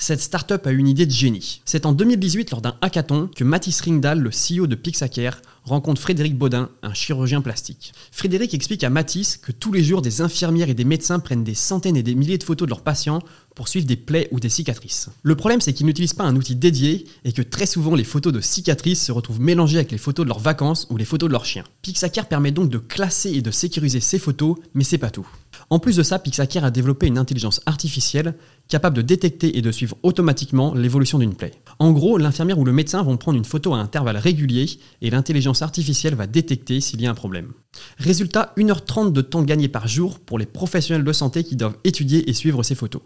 Cette startup a une idée de génie. C'est en 2018, lors d'un hackathon, que Mathis Ringdal, le CEO de Pixacare, rencontre Frédéric Baudin, un chirurgien plastique. Frédéric explique à Mathis que tous les jours, des infirmières et des médecins prennent des centaines et des milliers de photos de leurs patients pour suivre des plaies ou des cicatrices. Le problème, c'est qu'ils n'utilisent pas un outil dédié et que très souvent, les photos de cicatrices se retrouvent mélangées avec les photos de leurs vacances ou les photos de leurs chiens. Pixacare permet donc de classer et de sécuriser ces photos, mais c'est pas tout. En plus de ça, Pixacare a développé une intelligence artificielle capable de détecter et de suivre automatiquement l'évolution d'une plaie. En gros, l'infirmière ou le médecin vont prendre une photo à intervalles réguliers et l'intelligence artificielle va détecter s'il y a un problème. Résultat, 1h30 de temps gagné par jour pour les professionnels de santé qui doivent étudier et suivre ces photos.